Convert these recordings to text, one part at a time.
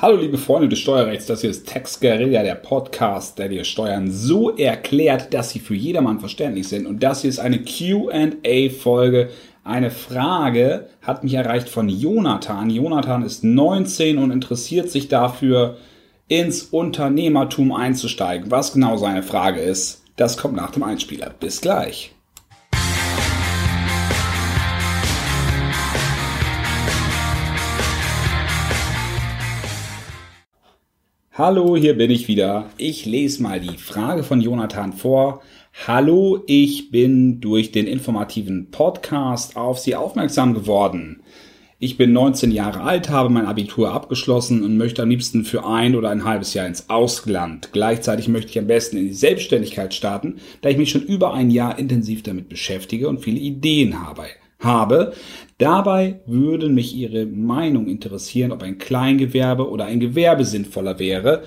Hallo liebe Freunde des Steuerrechts, das hier ist Tex Guerilla, der Podcast, der dir Steuern so erklärt, dass sie für jedermann verständlich sind. Und das hier ist eine Q&A-Folge. Eine Frage hat mich erreicht von Jonathan. Jonathan ist 19 und interessiert sich dafür, ins Unternehmertum einzusteigen. Was genau seine Frage ist, das kommt nach dem Einspieler. Bis gleich. Hallo, hier bin ich wieder. Ich lese mal die Frage von Jonathan vor. Hallo, ich bin durch den informativen Podcast auf Sie aufmerksam geworden. Ich bin 19 Jahre alt, habe mein Abitur abgeschlossen und möchte am liebsten für ein oder ein halbes Jahr ins Ausland. Gleichzeitig möchte ich am besten in die Selbstständigkeit starten, da ich mich schon über ein Jahr intensiv damit beschäftige und viele Ideen habe habe. Dabei würde mich Ihre Meinung interessieren, ob ein Kleingewerbe oder ein Gewerbe sinnvoller wäre,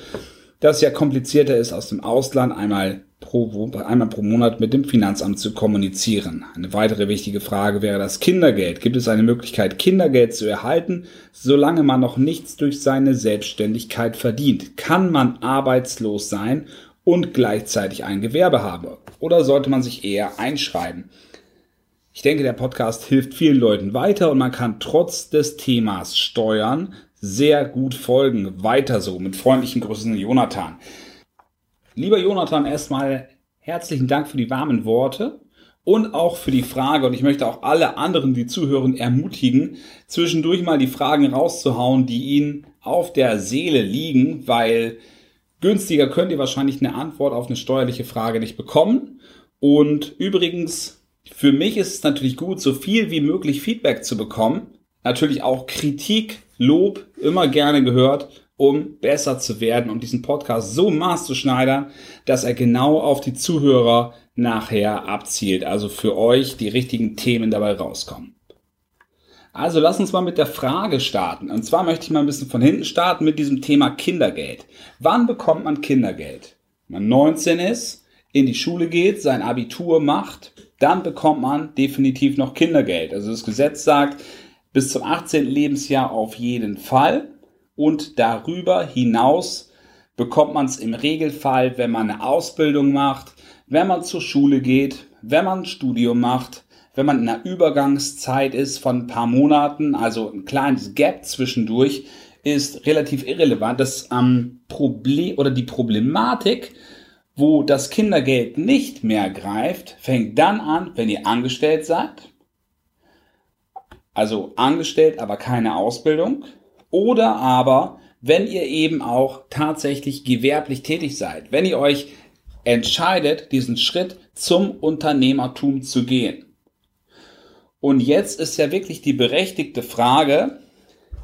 das ja komplizierter ist, aus dem Ausland einmal pro, einmal pro Monat mit dem Finanzamt zu kommunizieren. Eine weitere wichtige Frage wäre das Kindergeld. Gibt es eine Möglichkeit, Kindergeld zu erhalten, solange man noch nichts durch seine Selbstständigkeit verdient? Kann man arbeitslos sein und gleichzeitig ein Gewerbe haben? Oder sollte man sich eher einschreiben? Ich denke, der Podcast hilft vielen Leuten weiter und man kann trotz des Themas Steuern sehr gut folgen. Weiter so. Mit freundlichen Grüßen, Jonathan. Lieber Jonathan, erstmal herzlichen Dank für die warmen Worte und auch für die Frage. Und ich möchte auch alle anderen, die zuhören, ermutigen, zwischendurch mal die Fragen rauszuhauen, die Ihnen auf der Seele liegen, weil günstiger könnt ihr wahrscheinlich eine Antwort auf eine steuerliche Frage nicht bekommen. Und übrigens, für mich ist es natürlich gut, so viel wie möglich Feedback zu bekommen. Natürlich auch Kritik, Lob, immer gerne gehört, um besser zu werden und diesen Podcast so maßzuschneidern, dass er genau auf die Zuhörer nachher abzielt. Also für euch die richtigen Themen dabei rauskommen. Also lass uns mal mit der Frage starten. Und zwar möchte ich mal ein bisschen von hinten starten mit diesem Thema Kindergeld. Wann bekommt man Kindergeld? Wenn man 19 ist, in die Schule geht, sein Abitur macht, dann bekommt man definitiv noch Kindergeld. Also das Gesetz sagt, bis zum 18. Lebensjahr auf jeden Fall und darüber hinaus bekommt man es im Regelfall, wenn man eine Ausbildung macht, wenn man zur Schule geht, wenn man ein Studium macht, wenn man in einer Übergangszeit ist von ein paar Monaten, also ein kleines Gap zwischendurch, ist relativ irrelevant. Das ähm, Problem oder die Problematik wo das Kindergeld nicht mehr greift, fängt dann an, wenn ihr angestellt seid. Also angestellt, aber keine Ausbildung. Oder aber, wenn ihr eben auch tatsächlich gewerblich tätig seid. Wenn ihr euch entscheidet, diesen Schritt zum Unternehmertum zu gehen. Und jetzt ist ja wirklich die berechtigte Frage,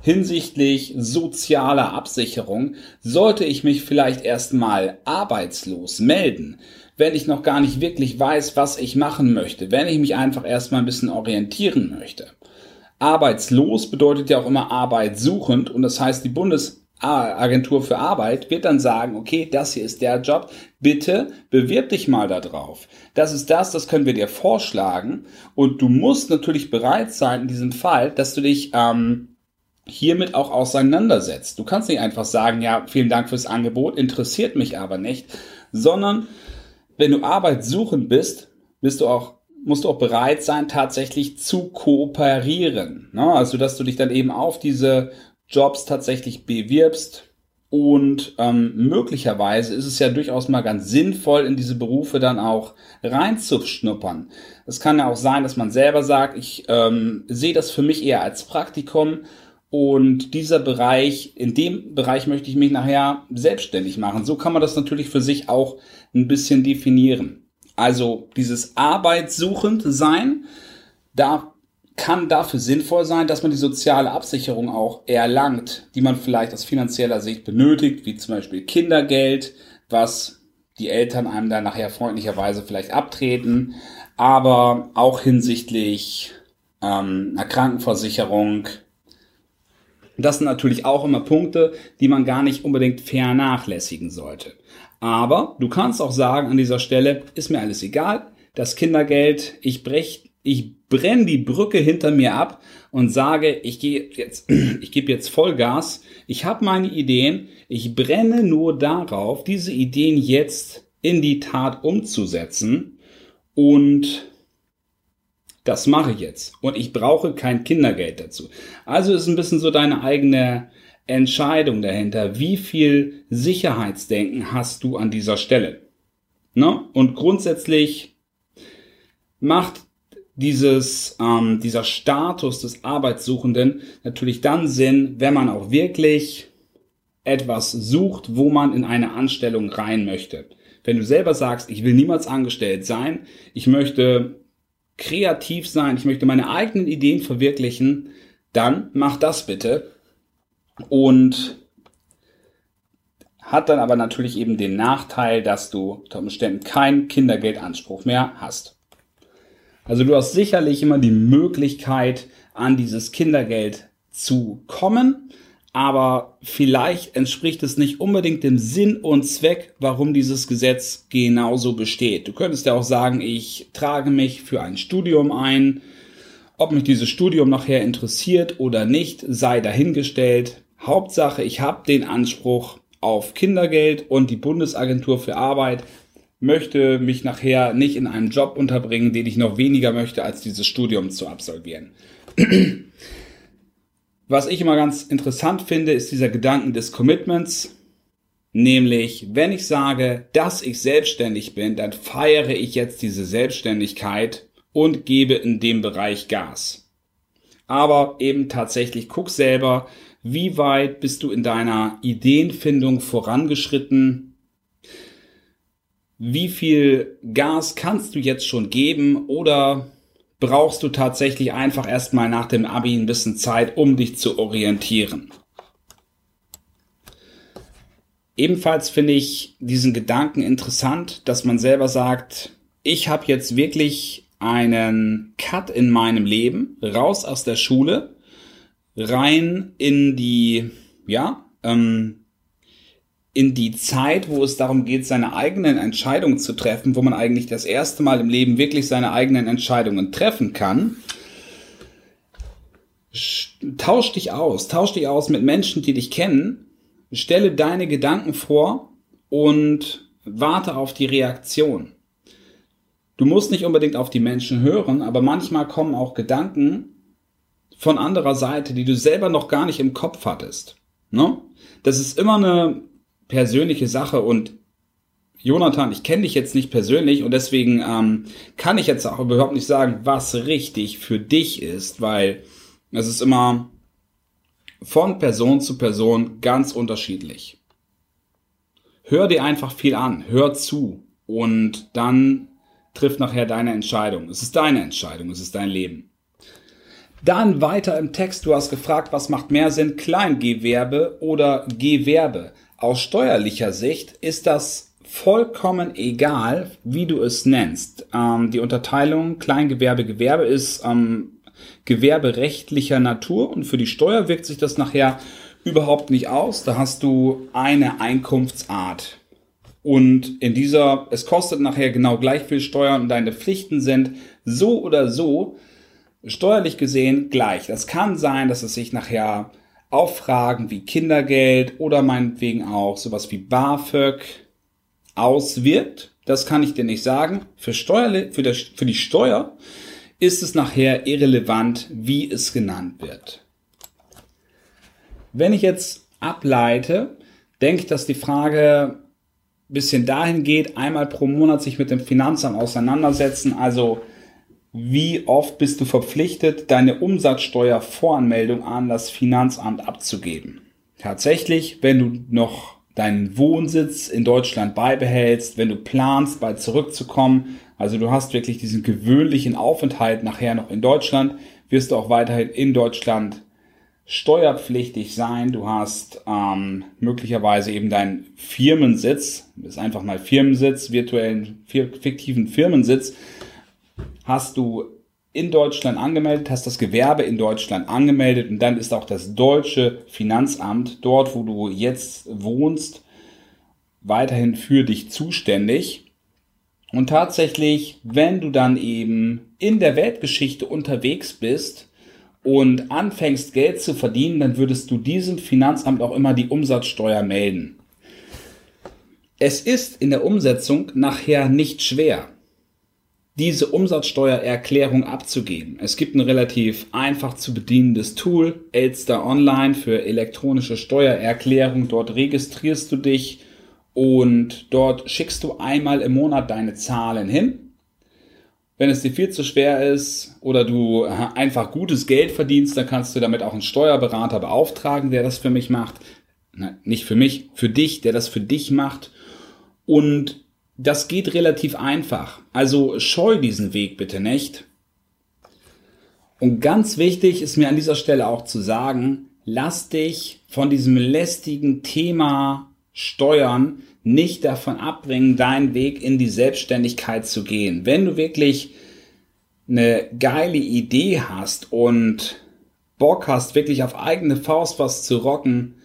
hinsichtlich sozialer Absicherung sollte ich mich vielleicht erstmal arbeitslos melden, wenn ich noch gar nicht wirklich weiß, was ich machen möchte, wenn ich mich einfach erstmal ein bisschen orientieren möchte. Arbeitslos bedeutet ja auch immer arbeitssuchend und das heißt, die Bundesagentur für Arbeit wird dann sagen, okay, das hier ist der Job, bitte bewirb dich mal da drauf. Das ist das, das können wir dir vorschlagen und du musst natürlich bereit sein in diesem Fall, dass du dich ähm, hiermit auch auseinandersetzt. Du kannst nicht einfach sagen, ja, vielen Dank fürs Angebot, interessiert mich aber nicht, sondern wenn du arbeitssuchend bist, bist du auch musst du auch bereit sein, tatsächlich zu kooperieren. Ne? Also, dass du dich dann eben auf diese Jobs tatsächlich bewirbst. Und ähm, möglicherweise ist es ja durchaus mal ganz sinnvoll, in diese Berufe dann auch reinzuschnuppern. Es kann ja auch sein, dass man selber sagt, ich ähm, sehe das für mich eher als Praktikum und dieser Bereich, in dem Bereich möchte ich mich nachher selbstständig machen. So kann man das natürlich für sich auch ein bisschen definieren. Also dieses arbeitssuchend sein, da kann dafür sinnvoll sein, dass man die soziale Absicherung auch erlangt, die man vielleicht aus finanzieller Sicht benötigt, wie zum Beispiel Kindergeld, was die Eltern einem dann nachher freundlicherweise vielleicht abtreten, aber auch hinsichtlich ähm, einer Krankenversicherung, das sind natürlich auch immer Punkte, die man gar nicht unbedingt vernachlässigen sollte. Aber du kannst auch sagen an dieser Stelle, ist mir alles egal, das Kindergeld, ich brech, ich brenne die Brücke hinter mir ab und sage, ich gehe jetzt, ich gebe jetzt Vollgas, ich habe meine Ideen, ich brenne nur darauf, diese Ideen jetzt in die Tat umzusetzen und das mache ich jetzt und ich brauche kein Kindergeld dazu. Also ist ein bisschen so deine eigene Entscheidung dahinter. Wie viel Sicherheitsdenken hast du an dieser Stelle? Ne? Und grundsätzlich macht dieses, ähm, dieser Status des Arbeitssuchenden natürlich dann Sinn, wenn man auch wirklich etwas sucht, wo man in eine Anstellung rein möchte. Wenn du selber sagst, ich will niemals angestellt sein, ich möchte kreativ sein, ich möchte meine eigenen Ideen verwirklichen, dann mach das bitte. Und hat dann aber natürlich eben den Nachteil, dass du unter Umständen keinen Kindergeldanspruch mehr hast. Also du hast sicherlich immer die Möglichkeit, an dieses Kindergeld zu kommen, aber vielleicht entspricht es nicht unbedingt dem Sinn und Zweck, warum dieses Gesetz genauso besteht. Du könntest ja auch sagen, ich trage mich für ein Studium ein. Ob mich dieses Studium nachher interessiert oder nicht, sei dahingestellt. Hauptsache, ich habe den Anspruch auf Kindergeld und die Bundesagentur für Arbeit möchte mich nachher nicht in einem Job unterbringen, den ich noch weniger möchte, als dieses Studium zu absolvieren. Was ich immer ganz interessant finde, ist dieser Gedanken des Commitments. Nämlich, wenn ich sage, dass ich selbstständig bin, dann feiere ich jetzt diese Selbstständigkeit und gebe in dem Bereich Gas. Aber eben tatsächlich guck selber, wie weit bist du in deiner Ideenfindung vorangeschritten? Wie viel Gas kannst du jetzt schon geben oder brauchst du tatsächlich einfach erstmal nach dem Abi ein bisschen Zeit, um dich zu orientieren? Ebenfalls finde ich diesen Gedanken interessant, dass man selber sagt, ich habe jetzt wirklich einen Cut in meinem Leben, raus aus der Schule, rein in die, ja, ähm, in die Zeit, wo es darum geht, seine eigenen Entscheidungen zu treffen, wo man eigentlich das erste Mal im Leben wirklich seine eigenen Entscheidungen treffen kann. Tausch dich aus, tausch dich aus mit Menschen, die dich kennen, stelle deine Gedanken vor und warte auf die Reaktion. Du musst nicht unbedingt auf die Menschen hören, aber manchmal kommen auch Gedanken von anderer Seite, die du selber noch gar nicht im Kopf hattest. Ne? Das ist immer eine persönliche Sache und Jonathan, ich kenne dich jetzt nicht persönlich und deswegen ähm, kann ich jetzt auch überhaupt nicht sagen, was richtig für dich ist, weil es ist immer von Person zu Person ganz unterschiedlich. Hör dir einfach viel an, hör zu und dann trifft nachher deine Entscheidung. Es ist deine Entscheidung, es ist dein Leben. Dann weiter im Text, du hast gefragt, was macht mehr Sinn, Kleingewerbe oder Gewerbe? Aus steuerlicher Sicht ist das vollkommen egal, wie du es nennst. Ähm, die Unterteilung Kleingewerbe, Gewerbe ist ähm, gewerberechtlicher Natur und für die Steuer wirkt sich das nachher überhaupt nicht aus. Da hast du eine Einkunftsart. Und in dieser, es kostet nachher genau gleich viel Steuern und deine Pflichten sind so oder so steuerlich gesehen gleich. Das kann sein, dass es sich nachher auf Fragen wie Kindergeld oder meinetwegen auch sowas wie BAföG auswirkt. Das kann ich dir nicht sagen. Für, Steuer, für, das, für die Steuer ist es nachher irrelevant, wie es genannt wird. Wenn ich jetzt ableite, denke ich, dass die Frage ein bisschen dahin geht, einmal pro Monat sich mit dem Finanzamt auseinandersetzen, also wie oft bist du verpflichtet, deine Umsatzsteuervoranmeldung an das Finanzamt abzugeben? Tatsächlich, wenn du noch deinen Wohnsitz in Deutschland beibehältst, wenn du planst, bald zurückzukommen, also du hast wirklich diesen gewöhnlichen Aufenthalt nachher noch in Deutschland, wirst du auch weiterhin in Deutschland steuerpflichtig sein. Du hast ähm, möglicherweise eben deinen Firmensitz, ist einfach mal Firmensitz, virtuellen, fiktiven Firmensitz hast du in Deutschland angemeldet, hast das Gewerbe in Deutschland angemeldet und dann ist auch das deutsche Finanzamt dort, wo du jetzt wohnst, weiterhin für dich zuständig. Und tatsächlich, wenn du dann eben in der Weltgeschichte unterwegs bist und anfängst Geld zu verdienen, dann würdest du diesem Finanzamt auch immer die Umsatzsteuer melden. Es ist in der Umsetzung nachher nicht schwer, diese Umsatzsteuererklärung abzugeben. Es gibt ein relativ einfach zu bedienendes Tool, Elster Online für elektronische Steuererklärung. Dort registrierst du dich und dort schickst du einmal im Monat deine Zahlen hin. Wenn es dir viel zu schwer ist oder du einfach gutes Geld verdienst, dann kannst du damit auch einen Steuerberater beauftragen, der das für mich macht. Na, nicht für mich, für dich, der das für dich macht. Und das geht relativ einfach. Also scheu diesen Weg bitte nicht. Und ganz wichtig ist mir an dieser Stelle auch zu sagen, lass dich von diesem lästigen Thema Steuern nicht davon abbringen, deinen Weg in die Selbstständigkeit zu gehen. Wenn du wirklich eine geile Idee hast und Bock hast, wirklich auf eigene Faust was zu rocken,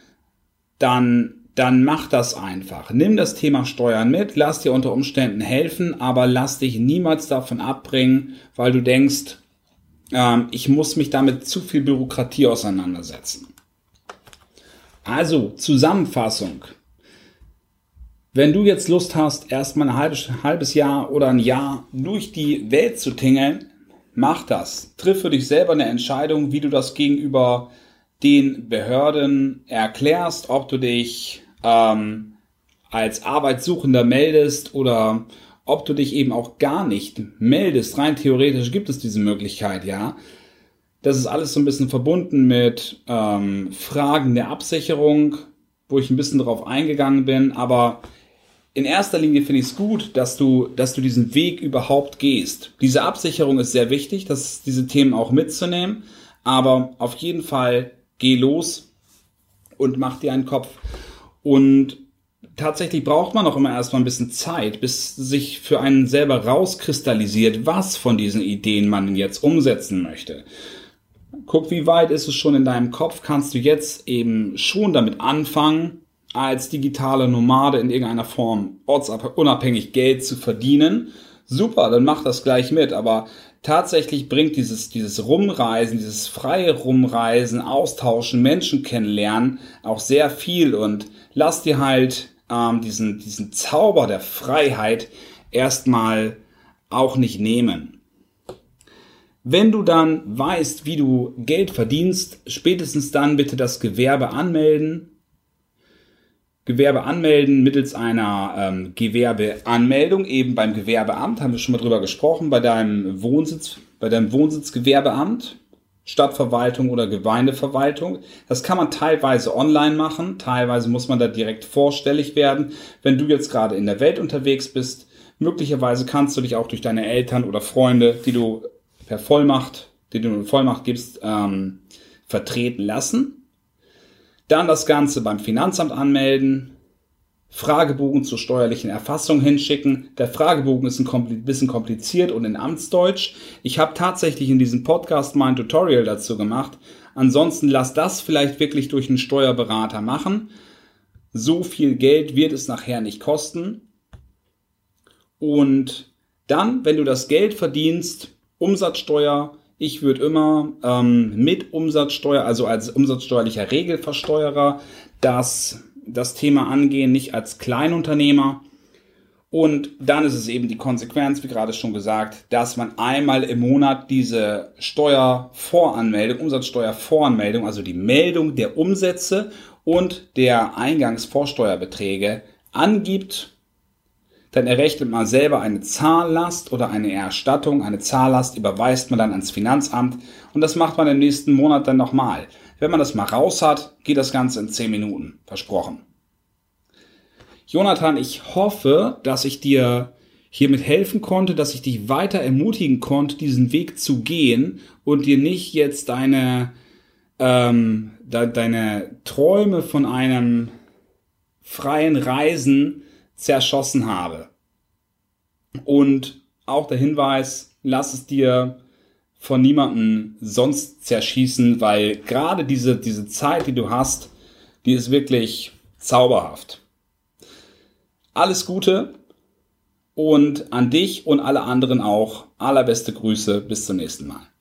dann dann mach das einfach. Nimm das Thema Steuern mit, lass dir unter Umständen helfen, aber lass dich niemals davon abbringen, weil du denkst, ähm, ich muss mich damit zu viel Bürokratie auseinandersetzen. Also, Zusammenfassung. Wenn du jetzt Lust hast, erstmal ein halbes, halbes Jahr oder ein Jahr durch die Welt zu tingeln, mach das. Triff für dich selber eine Entscheidung, wie du das gegenüber den Behörden erklärst, ob du dich ähm, als Arbeitssuchender meldest oder ob du dich eben auch gar nicht meldest. Rein theoretisch gibt es diese Möglichkeit, ja. Das ist alles so ein bisschen verbunden mit ähm, Fragen der Absicherung, wo ich ein bisschen darauf eingegangen bin, aber in erster Linie finde ich es gut, dass du, dass du diesen Weg überhaupt gehst. Diese Absicherung ist sehr wichtig, dass diese Themen auch mitzunehmen, aber auf jeden Fall geh los und mach dir einen Kopf. Und tatsächlich braucht man auch immer erstmal ein bisschen Zeit, bis sich für einen selber rauskristallisiert, was von diesen Ideen man jetzt umsetzen möchte. Guck, wie weit ist es schon in deinem Kopf? Kannst du jetzt eben schon damit anfangen, als digitale Nomade in irgendeiner Form ortsunabhängig Geld zu verdienen? Super, dann mach das gleich mit. Aber tatsächlich bringt dieses, dieses Rumreisen, dieses freie Rumreisen, Austauschen, Menschen kennenlernen auch sehr viel und lass dir halt ähm, diesen, diesen Zauber der Freiheit erstmal auch nicht nehmen. Wenn du dann weißt, wie du Geld verdienst, spätestens dann bitte das Gewerbe anmelden Gewerbe anmelden mittels einer ähm, Gewerbeanmeldung, eben beim Gewerbeamt, haben wir schon mal drüber gesprochen, bei deinem Wohnsitz, bei deinem Wohnsitzgewerbeamt, Stadtverwaltung oder Gemeindeverwaltung. Das kann man teilweise online machen, teilweise muss man da direkt vorstellig werden. Wenn du jetzt gerade in der Welt unterwegs bist, möglicherweise kannst du dich auch durch deine Eltern oder Freunde, die du per Vollmacht, die du eine Vollmacht gibst, ähm, vertreten lassen. Dann das Ganze beim Finanzamt anmelden, Fragebogen zur steuerlichen Erfassung hinschicken. Der Fragebogen ist ein bisschen kompliziert und in Amtsdeutsch. Ich habe tatsächlich in diesem Podcast mal ein Tutorial dazu gemacht. Ansonsten lass das vielleicht wirklich durch einen Steuerberater machen. So viel Geld wird es nachher nicht kosten. Und dann, wenn du das Geld verdienst, Umsatzsteuer, ich würde immer ähm, mit Umsatzsteuer, also als umsatzsteuerlicher Regelversteuerer, das, das Thema angehen, nicht als Kleinunternehmer. Und dann ist es eben die Konsequenz, wie gerade schon gesagt, dass man einmal im Monat diese Steuervoranmeldung, Umsatzsteuervoranmeldung, also die Meldung der Umsätze und der Eingangsvorsteuerbeträge angibt dann errechnet man selber eine Zahllast oder eine Erstattung. Eine Zahllast überweist man dann ans Finanzamt und das macht man im nächsten Monat dann nochmal. Wenn man das mal raus hat, geht das Ganze in 10 Minuten. Versprochen. Jonathan, ich hoffe, dass ich dir hiermit helfen konnte, dass ich dich weiter ermutigen konnte, diesen Weg zu gehen und dir nicht jetzt deine, ähm, de deine Träume von einem freien Reisen zerschossen habe. Und auch der Hinweis, lass es dir von niemandem sonst zerschießen, weil gerade diese, diese Zeit, die du hast, die ist wirklich zauberhaft. Alles Gute Und an dich und alle anderen auch allerbeste Grüße. Bis zum nächsten Mal.